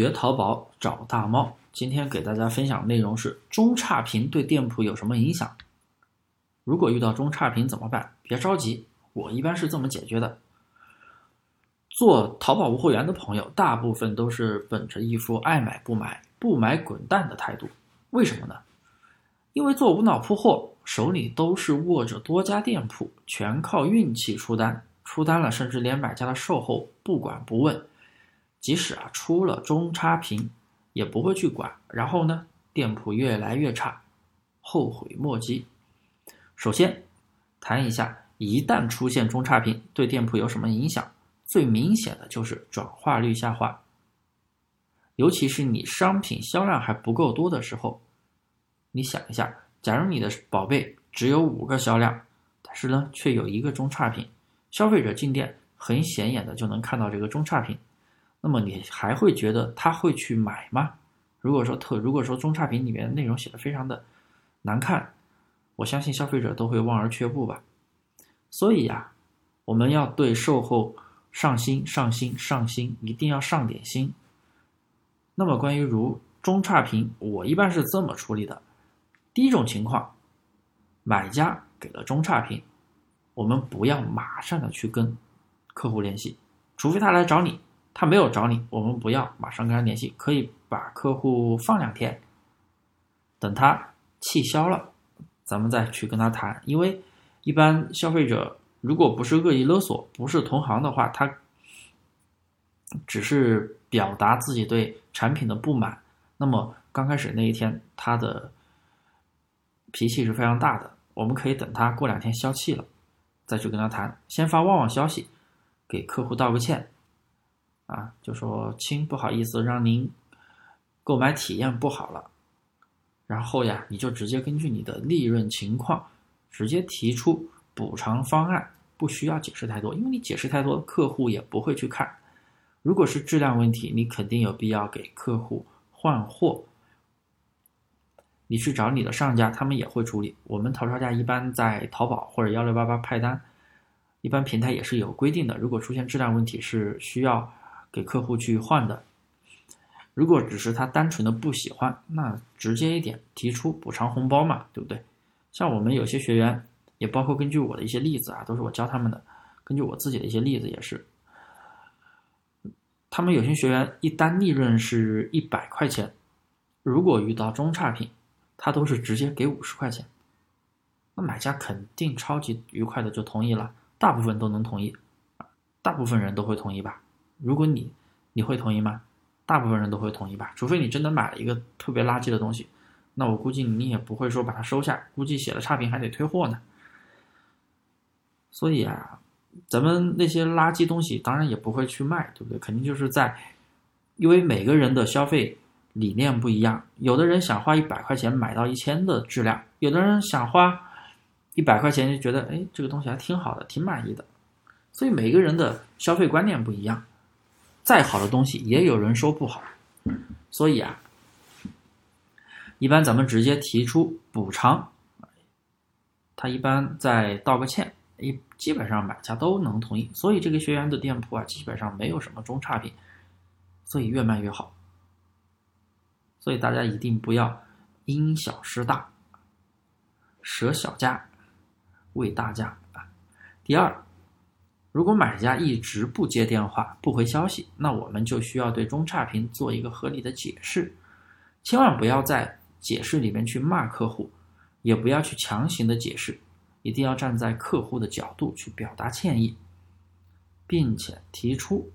学淘宝找大猫，今天给大家分享的内容是中差评对店铺有什么影响？如果遇到中差评怎么办？别着急，我一般是这么解决的。做淘宝无货源的朋友，大部分都是本着一副爱买不买、不买滚蛋的态度。为什么呢？因为做无脑铺货，手里都是握着多家店铺，全靠运气出单，出单了，甚至连买家的售后不管不问。即使啊出了中差评，也不会去管。然后呢，店铺越来越差，后悔莫及。首先，谈一下一旦出现中差评对店铺有什么影响？最明显的就是转化率下滑。尤其是你商品销量还不够多的时候，你想一下，假如你的宝贝只有五个销量，但是呢却有一个中差评，消费者进店很显眼的就能看到这个中差评。那么你还会觉得他会去买吗？如果说特如果说中差评里面内容写的非常的难看，我相信消费者都会望而却步吧。所以呀，我们要对售后上心、上心、上心，一定要上点心。那么关于如中差评，我一般是这么处理的：第一种情况，买家给了中差评，我们不要马上的去跟客户联系，除非他来找你。他没有找你，我们不要马上跟他联系，可以把客户放两天，等他气消了，咱们再去跟他谈。因为一般消费者如果不是恶意勒索，不是同行的话，他只是表达自己对产品的不满，那么刚开始那一天他的脾气是非常大的，我们可以等他过两天消气了，再去跟他谈，先发旺旺消息，给客户道个歉。啊，就说亲，不好意思，让您购买体验不好了。然后呀，你就直接根据你的利润情况，直接提出补偿方案，不需要解释太多，因为你解释太多，客户也不会去看。如果是质量问题，你肯定有必要给客户换货。你去找你的上家，他们也会处理。我们淘超价一般在淘宝或者幺六八八派单，一般平台也是有规定的。如果出现质量问题，是需要。给客户去换的，如果只是他单纯的不喜欢，那直接一点提出补偿红包嘛，对不对？像我们有些学员，也包括根据我的一些例子啊，都是我教他们的，根据我自己的一些例子也是，他们有些学员一单利润是一百块钱，如果遇到中差评，他都是直接给五十块钱，那买家肯定超级愉快的就同意了，大部分都能同意，大部分人都会同意吧。如果你你会同意吗？大部分人都会同意吧，除非你真的买了一个特别垃圾的东西，那我估计你也不会说把它收下，估计写了差评还得退货呢。所以啊，咱们那些垃圾东西当然也不会去卖，对不对？肯定就是在，因为每个人的消费理念不一样，有的人想花一百块钱买到一千的质量，有的人想花一百块钱就觉得哎这个东西还挺好的，挺满意的，所以每个人的消费观念不一样。再好的东西也有人说不好，所以啊，一般咱们直接提出补偿，他一般再道个歉，一基本上买家都能同意。所以这个学员的店铺啊，基本上没有什么中差评，所以越卖越好。所以大家一定不要因小失大，舍小家为大家啊。第二。如果买家一直不接电话、不回消息，那我们就需要对中差评做一个合理的解释。千万不要在解释里面去骂客户，也不要去强行的解释，一定要站在客户的角度去表达歉意，并且提出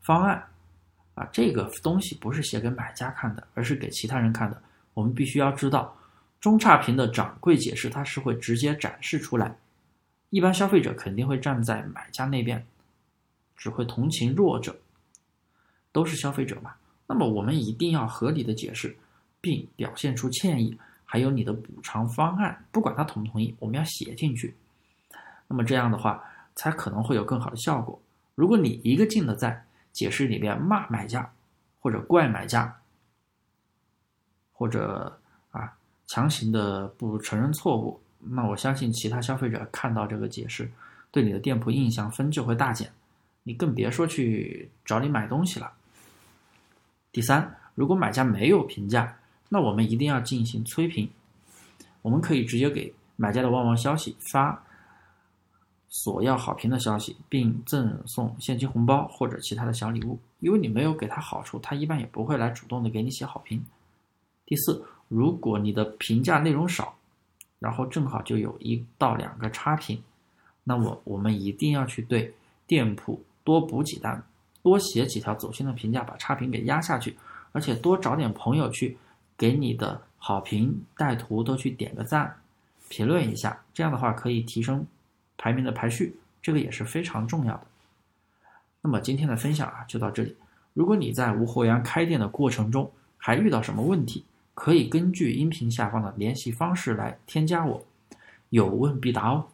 方案。啊，这个东西不是写给买家看的，而是给其他人看的。我们必须要知道，中差评的掌柜解释它是会直接展示出来。一般消费者肯定会站在买家那边，只会同情弱者，都是消费者嘛。那么我们一定要合理的解释，并表现出歉意，还有你的补偿方案，不管他同不同意，我们要写进去。那么这样的话，才可能会有更好的效果。如果你一个劲的在解释里边骂买家，或者怪买家，或者啊强行的不承认错误。那我相信其他消费者看到这个解释，对你的店铺印象分就会大减，你更别说去找你买东西了。第三，如果买家没有评价，那我们一定要进行催评。我们可以直接给买家的旺旺消息发索要好评的消息，并赠送现金红包或者其他的小礼物。因为你没有给他好处，他一般也不会来主动的给你写好评。第四，如果你的评价内容少，然后正好就有一到两个差评，那么我们一定要去对店铺多补几单，多写几条走心的评价，把差评给压下去，而且多找点朋友去给你的好评带图都去点个赞，评论一下，这样的话可以提升排名的排序，这个也是非常重要的。那么今天的分享啊就到这里，如果你在无货源开店的过程中还遇到什么问题，可以根据音频下方的联系方式来添加我，有问必答哦。